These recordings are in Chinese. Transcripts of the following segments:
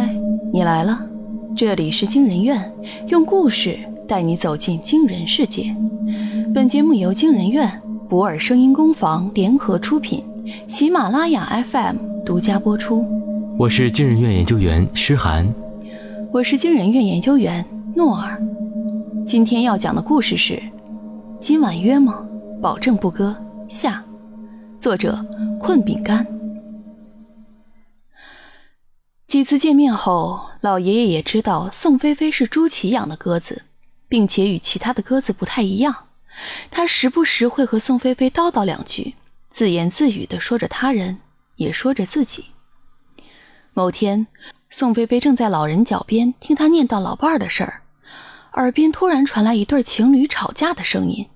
嗨，你来了，这里是惊人院，用故事带你走进惊人世界。本节目由惊人院、博尔声音工坊联合出品，喜马拉雅 FM 独家播出。我是惊人院研究员诗涵，我是惊人院研究员诺尔。今天要讲的故事是：今晚约吗？保证不割。下，作者困饼干。几次见面后，老爷爷也知道宋菲菲是朱祁养的鸽子，并且与其他的鸽子不太一样。他时不时会和宋菲菲叨叨两句，自言自语地说着他人，也说着自己。某天，宋菲菲正在老人脚边听他念叨老伴儿的事儿，耳边突然传来一对情侣吵架的声音：“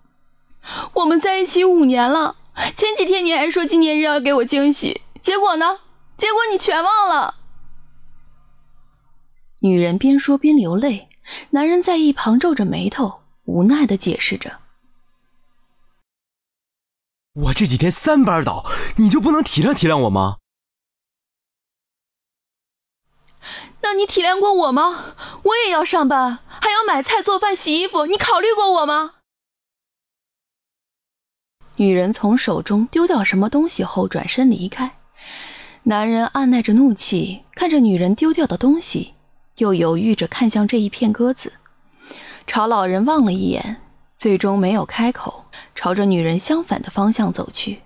我们在一起五年了，前几天你还说纪念日要给我惊喜，结果呢？结果你全忘了。”女人边说边流泪，男人在一旁皱着眉头，无奈的解释着：“我这几天三班倒，你就不能体谅体谅我吗？那你体谅过我吗？我也要上班，还要买菜、做饭、洗衣服，你考虑过我吗？”女人从手中丢掉什么东西后转身离开，男人按耐着怒气，看着女人丢掉的东西。又犹豫着看向这一片鸽子，朝老人望了一眼，最终没有开口，朝着女人相反的方向走去。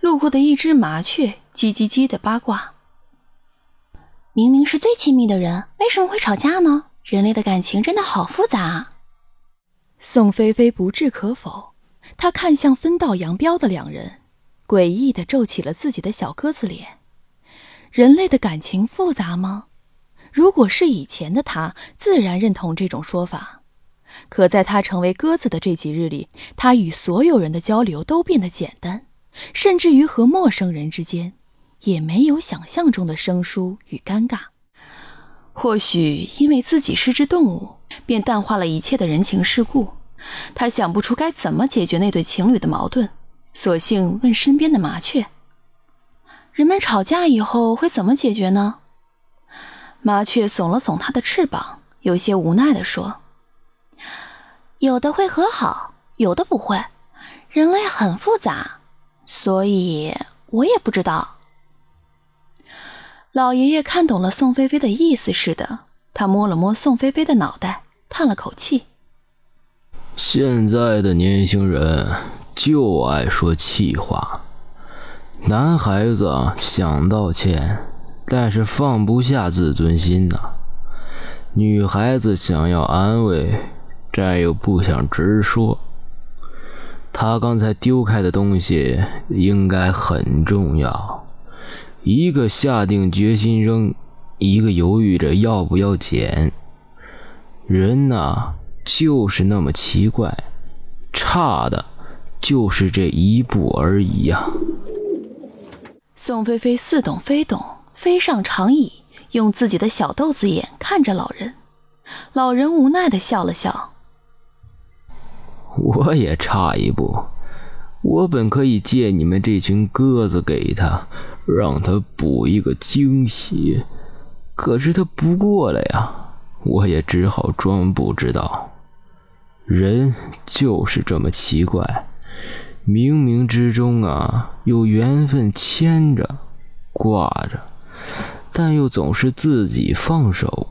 路过的一只麻雀叽叽叽的八卦：“明明是最亲密的人，为什么会吵架呢？人类的感情真的好复杂。”宋菲菲不置可否，她看向分道扬镳的两人，诡异的皱起了自己的小鸽子脸：“人类的感情复杂吗？”如果是以前的他，自然认同这种说法。可在他成为鸽子的这几日里，他与所有人的交流都变得简单，甚至于和陌生人之间，也没有想象中的生疏与尴尬。或许因为自己是只动物，便淡化了一切的人情世故。他想不出该怎么解决那对情侣的矛盾，索性问身边的麻雀：“人们吵架以后会怎么解决呢？”麻雀耸了耸它的翅膀，有些无奈地说：“有的会和好，有的不会。人类很复杂，所以我也不知道。”老爷爷看懂了宋菲菲的意思似的，他摸了摸宋菲菲的脑袋，叹了口气：“现在的年轻人就爱说气话，男孩子想道歉。”但是放不下自尊心呐，女孩子想要安慰，但又不想直说。他刚才丢开的东西应该很重要，一个下定决心扔，一个犹豫着要不要捡。人呐，就是那么奇怪，差的，就是这一步而已呀。宋菲菲似懂非懂。飞上长椅，用自己的小豆子眼看着老人。老人无奈的笑了笑：“我也差一步，我本可以借你们这群鸽子给他，让他补一个惊喜，可是他不过来呀，我也只好装不知道。人就是这么奇怪，冥冥之中啊，有缘分牵着，挂着。”但又总是自己放手。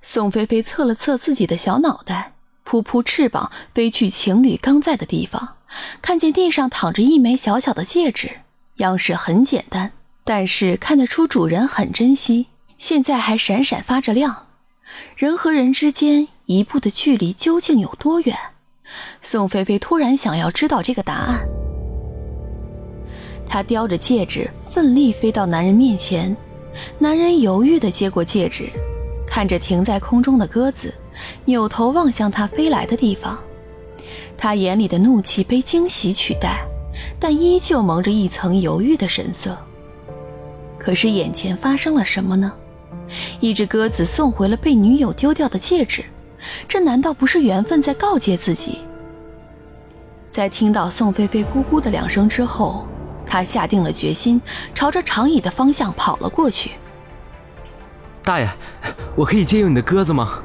宋菲菲侧了侧自己的小脑袋，扑扑翅膀飞去情侣刚在的地方，看见地上躺着一枚小小的戒指，样式很简单，但是看得出主人很珍惜，现在还闪闪发着亮。人和人之间一步的距离究竟有多远？宋菲菲突然想要知道这个答案。她叼着戒指，奋力飞到男人面前。男人犹豫地接过戒指，看着停在空中的鸽子，扭头望向他飞来的地方。他眼里的怒气被惊喜取代，但依旧蒙着一层犹豫的神色。可是眼前发生了什么呢？一只鸽子送回了被女友丢掉的戒指，这难道不是缘分在告诫自己？在听到宋菲菲“咕咕”的两声之后。他下定了决心，朝着长椅的方向跑了过去。大爷，我可以借用你的鸽子吗？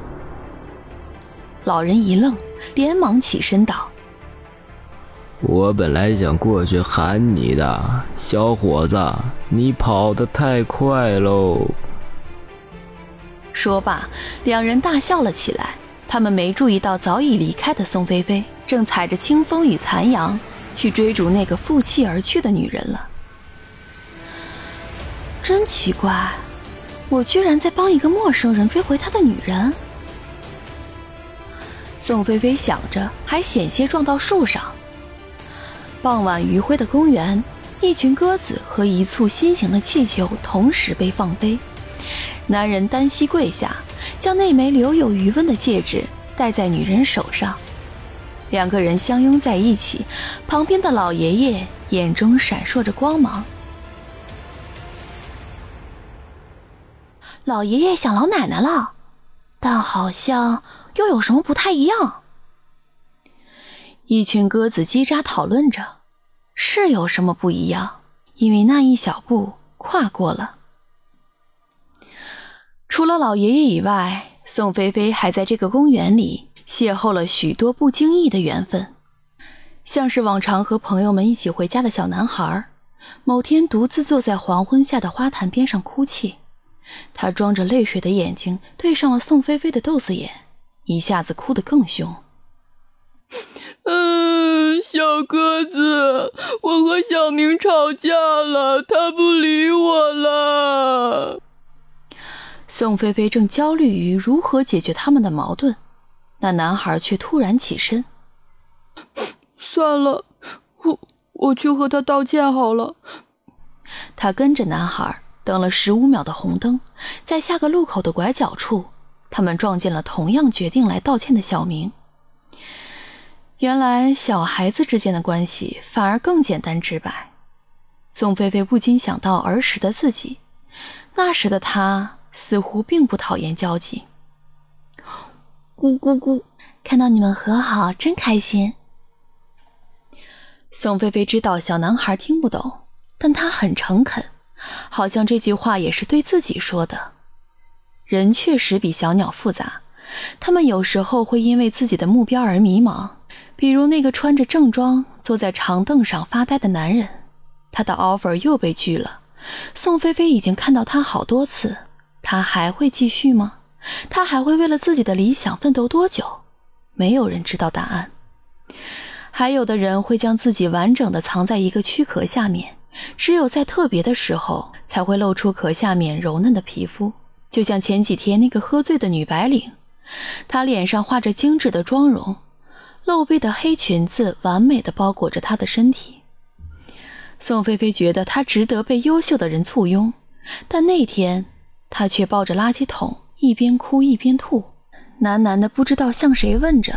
老人一愣，连忙起身道：“我本来想过去喊你的，小伙子，你跑得太快喽。”说罢，两人大笑了起来。他们没注意到早已离开的宋菲菲正踩着清风与残阳去追逐那个负气而去的女人了。真奇怪，我居然在帮一个陌生人追回他的女人。宋菲菲想着，还险些撞到树上。傍晚余晖的公园，一群鸽子和一簇心形的气球同时被放飞。男人单膝跪下，将那枚留有余温的戒指戴在女人手上，两个人相拥在一起。旁边的老爷爷眼中闪烁着光芒。老爷爷想老奶奶了，但好像又有什么不太一样。一群鸽子叽喳讨论着，是有什么不一样？因为那一小步跨过了。除了老爷爷以外，宋菲菲还在这个公园里邂逅了许多不经意的缘分，像是往常和朋友们一起回家的小男孩，某天独自坐在黄昏下的花坛边上哭泣，他装着泪水的眼睛对上了宋菲菲的豆子眼，一下子哭得更凶。嗯，小鸽子，我和小明吵架了，他不理我了。宋菲菲正焦虑于如何解决他们的矛盾，那男孩却突然起身。算了，我我去和他道歉好了。他跟着男孩等了十五秒的红灯，在下个路口的拐角处，他们撞见了同样决定来道歉的小明。原来小孩子之间的关系反而更简单直白。宋菲菲不禁想到儿时的自己，那时的她。似乎并不讨厌交集。咕咕咕，看到你们和好，真开心。宋菲菲知道小男孩听不懂，但他很诚恳，好像这句话也是对自己说的。人确实比小鸟复杂，他们有时候会因为自己的目标而迷茫。比如那个穿着正装坐在长凳上发呆的男人，他的 offer 又被拒了。宋菲菲已经看到他好多次。他还会继续吗？他还会为了自己的理想奋斗多久？没有人知道答案。还有的人会将自己完整的藏在一个躯壳下面，只有在特别的时候才会露出壳下面柔嫩的皮肤。就像前几天那个喝醉的女白领，她脸上画着精致的妆容，露背的黑裙子完美的包裹着她的身体。宋菲菲觉得她值得被优秀的人簇拥，但那天。她却抱着垃圾桶，一边哭一边吐，喃喃的不知道向谁问着：“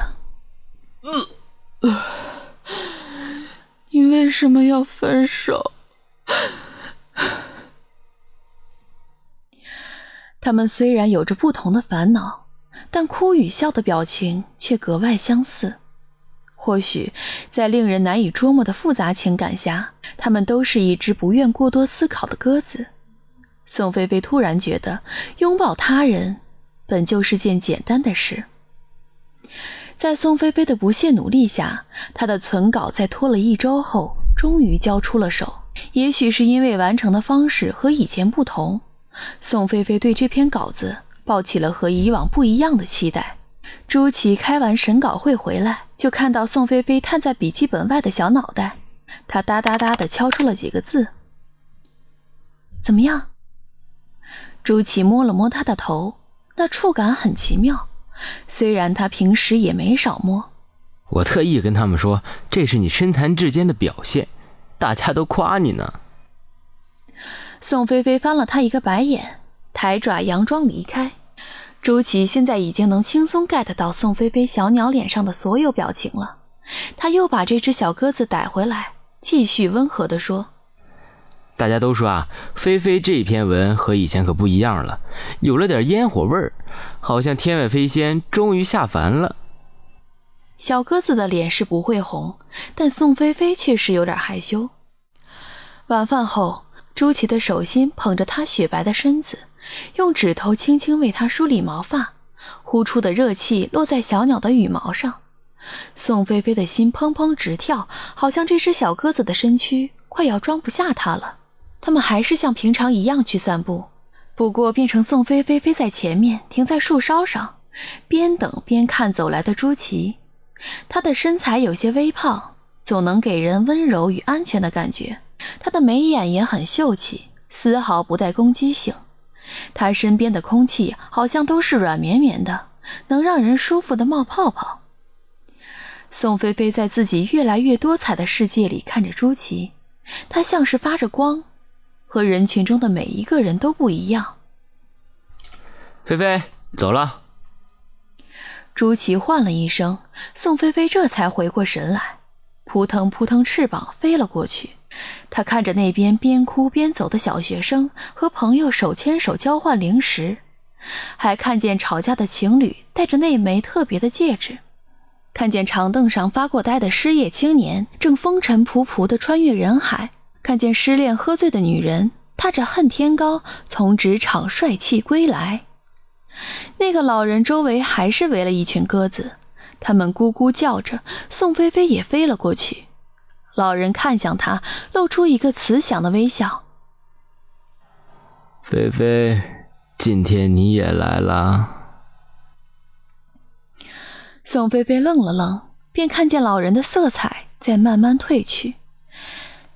你为什么要分手？” 他们虽然有着不同的烦恼，但哭与笑的表情却格外相似。或许，在令人难以捉摸的复杂情感下，他们都是一只不愿过多思考的鸽子。宋菲菲突然觉得，拥抱他人本就是件简单的事。在宋菲菲的不懈努力下，她的存稿在拖了一周后，终于交出了手。也许是因为完成的方式和以前不同，宋菲菲对这篇稿子抱起了和以往不一样的期待。朱琪开完审稿会回来，就看到宋菲菲探在笔记本外的小脑袋，他哒哒哒地敲出了几个字：“怎么样？”朱琪摸了摸他的头，那触感很奇妙，虽然他平时也没少摸。我特意跟他们说，这是你身残志坚的表现，大家都夸你呢。宋菲菲翻了他一个白眼，抬爪佯装离开。朱琪现在已经能轻松 get 到宋菲菲小鸟脸上的所有表情了，他又把这只小鸽子逮回来，继续温和地说。大家都说啊，菲菲这篇文和以前可不一样了，有了点烟火味儿，好像天外飞仙终于下凡了。小鸽子的脸是不会红，但宋菲菲确实有点害羞。晚饭后，朱琪的手心捧着她雪白的身子，用指头轻轻为她梳理毛发，呼出的热气落在小鸟的羽毛上。宋菲菲的心砰砰直跳，好像这只小鸽子的身躯快要装不下她了。他们还是像平常一样去散步，不过变成宋菲菲飞在前面，停在树梢上，边等边看走来的朱祁。她的身材有些微胖，总能给人温柔与安全的感觉。她的眉眼也很秀气，丝毫不带攻击性。她身边的空气好像都是软绵绵的，能让人舒服的冒泡泡。宋菲菲在自己越来越多彩的世界里看着朱祁，她像是发着光。和人群中的每一个人都不一样。菲菲，走了。朱祁唤了一声，宋菲菲这才回过神来，扑腾扑腾翅膀飞了过去。她看着那边边哭边走的小学生和朋友手牵手交换零食，还看见吵架的情侣戴着那枚特别的戒指，看见长凳上发过呆的失业青年正风尘仆仆地穿越人海。看见失恋喝醉的女人踏着恨天高从职场帅气归来，那个老人周围还是围了一群鸽子，他们咕咕叫着。宋菲菲也飞了过去，老人看向他，露出一个慈祥的微笑。菲菲，今天你也来了。宋菲菲愣了愣，便看见老人的色彩在慢慢褪去。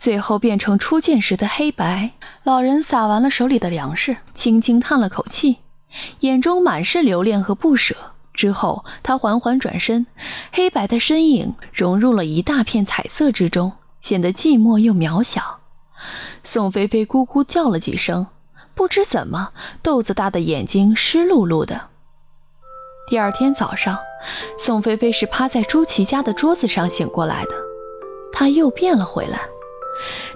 最后变成初见时的黑白。老人撒完了手里的粮食，轻轻叹了口气，眼中满是留恋和不舍。之后，他缓缓转身，黑白的身影融入了一大片彩色之中，显得寂寞又渺小。宋菲菲咕咕叫了几声，不知怎么，豆子大的眼睛湿漉漉的。第二天早上，宋菲菲是趴在朱琪家的桌子上醒过来的，她又变了回来。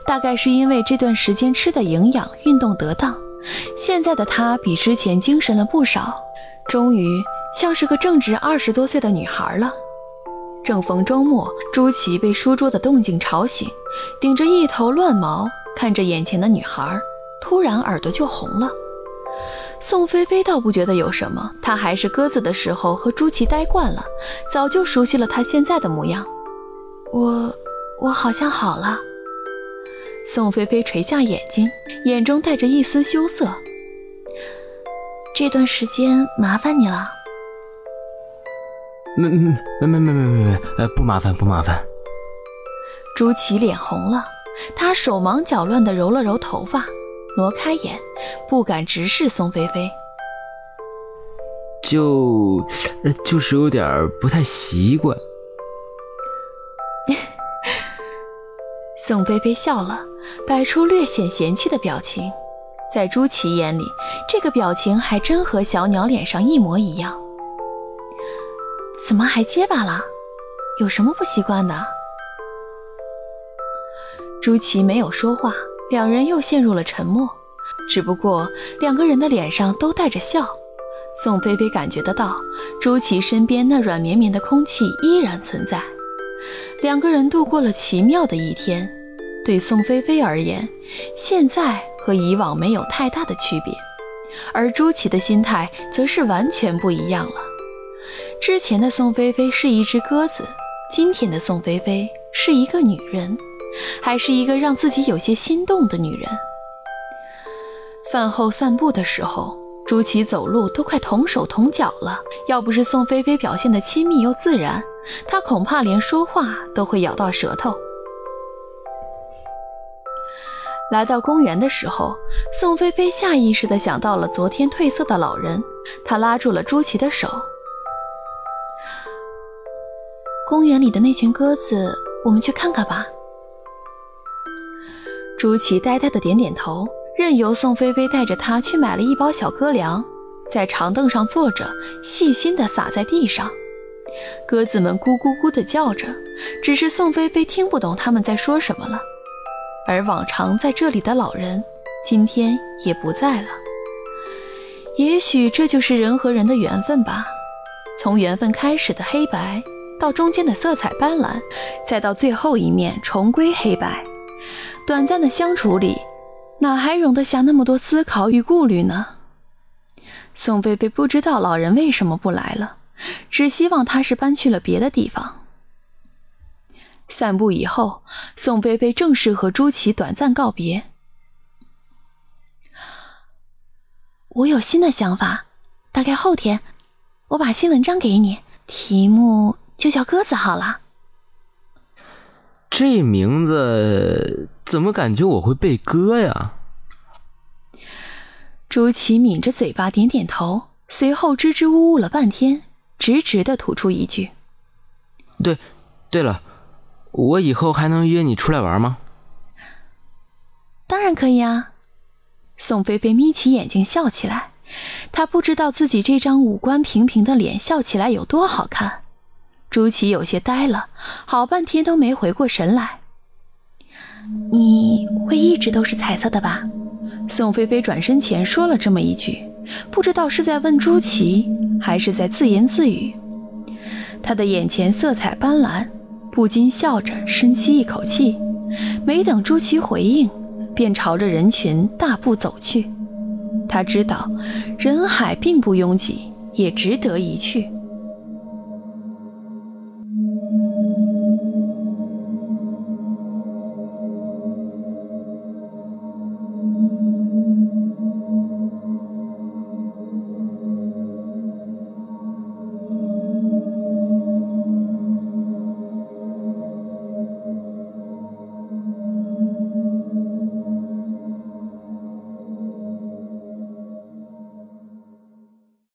大概是因为这段时间吃的营养、运动得当，现在的她比之前精神了不少，终于像是个正值二十多岁的女孩了。正逢周末，朱琪被书桌的动静吵醒，顶着一头乱毛，看着眼前的女孩，突然耳朵就红了。宋菲菲倒不觉得有什么，她还是鸽子的时候和朱琪待惯了，早就熟悉了他现在的模样。我，我好像好了。宋菲菲垂下眼睛，眼中带着一丝羞涩。这段时间麻烦你了。没没没没没没没，呃，不麻烦不麻烦。朱琪脸红了，他手忙脚乱地揉了揉头发，挪开眼，不敢直视宋菲菲。就，呃，就是有点不太习惯。宋菲菲笑了。摆出略显嫌弃的表情，在朱祁眼里，这个表情还真和小鸟脸上一模一样。怎么还结巴了？有什么不习惯的？朱祁没有说话，两人又陷入了沉默。只不过两个人的脸上都带着笑，宋菲菲感觉得到，朱祁身边那软绵绵的空气依然存在。两个人度过了奇妙的一天。对宋菲菲而言，现在和以往没有太大的区别，而朱祁的心态则是完全不一样了。之前的宋菲菲是一只鸽子，今天的宋菲菲是一个女人，还是一个让自己有些心动的女人。饭后散步的时候，朱祁走路都快同手同脚了，要不是宋菲菲表现得亲密又自然，他恐怕连说话都会咬到舌头。来到公园的时候，宋菲菲下意识地想到了昨天褪色的老人，她拉住了朱祁的手。公园里的那群鸽子，我们去看看吧。朱祁呆呆地点点头，任由宋菲菲带着他去买了一包小鸽粮，在长凳上坐着，细心地撒在地上。鸽子们咕咕咕地叫着，只是宋菲菲听不懂他们在说什么了。而往常在这里的老人，今天也不在了。也许这就是人和人的缘分吧。从缘分开始的黑白，到中间的色彩斑斓，再到最后一面重归黑白。短暂的相处里，哪还容得下那么多思考与顾虑呢？宋菲菲不知道老人为什么不来了，只希望他是搬去了别的地方。散步以后，宋菲菲正式和朱祁短暂告别。我有新的想法，大概后天，我把新文章给你，题目就叫鸽子好了。这名字怎么感觉我会背歌呀？朱祁抿着嘴巴点点头，随后支支吾吾了半天，直直的吐出一句：“对，对了，我以后还能约你出来玩吗？”“当然可以啊。”宋菲菲眯起眼睛笑起来，她不知道自己这张五官平平的脸笑起来有多好看。朱琪有些呆了，好半天都没回过神来。“你会一直都是彩色的吧？”宋菲菲转身前说了这么一句，不知道是在问朱琪，还是在自言自语。她的眼前色彩斑斓，不禁笑着深吸一口气。没等朱祁回应，便朝着人群大步走去。他知道人海并不拥挤，也值得一去。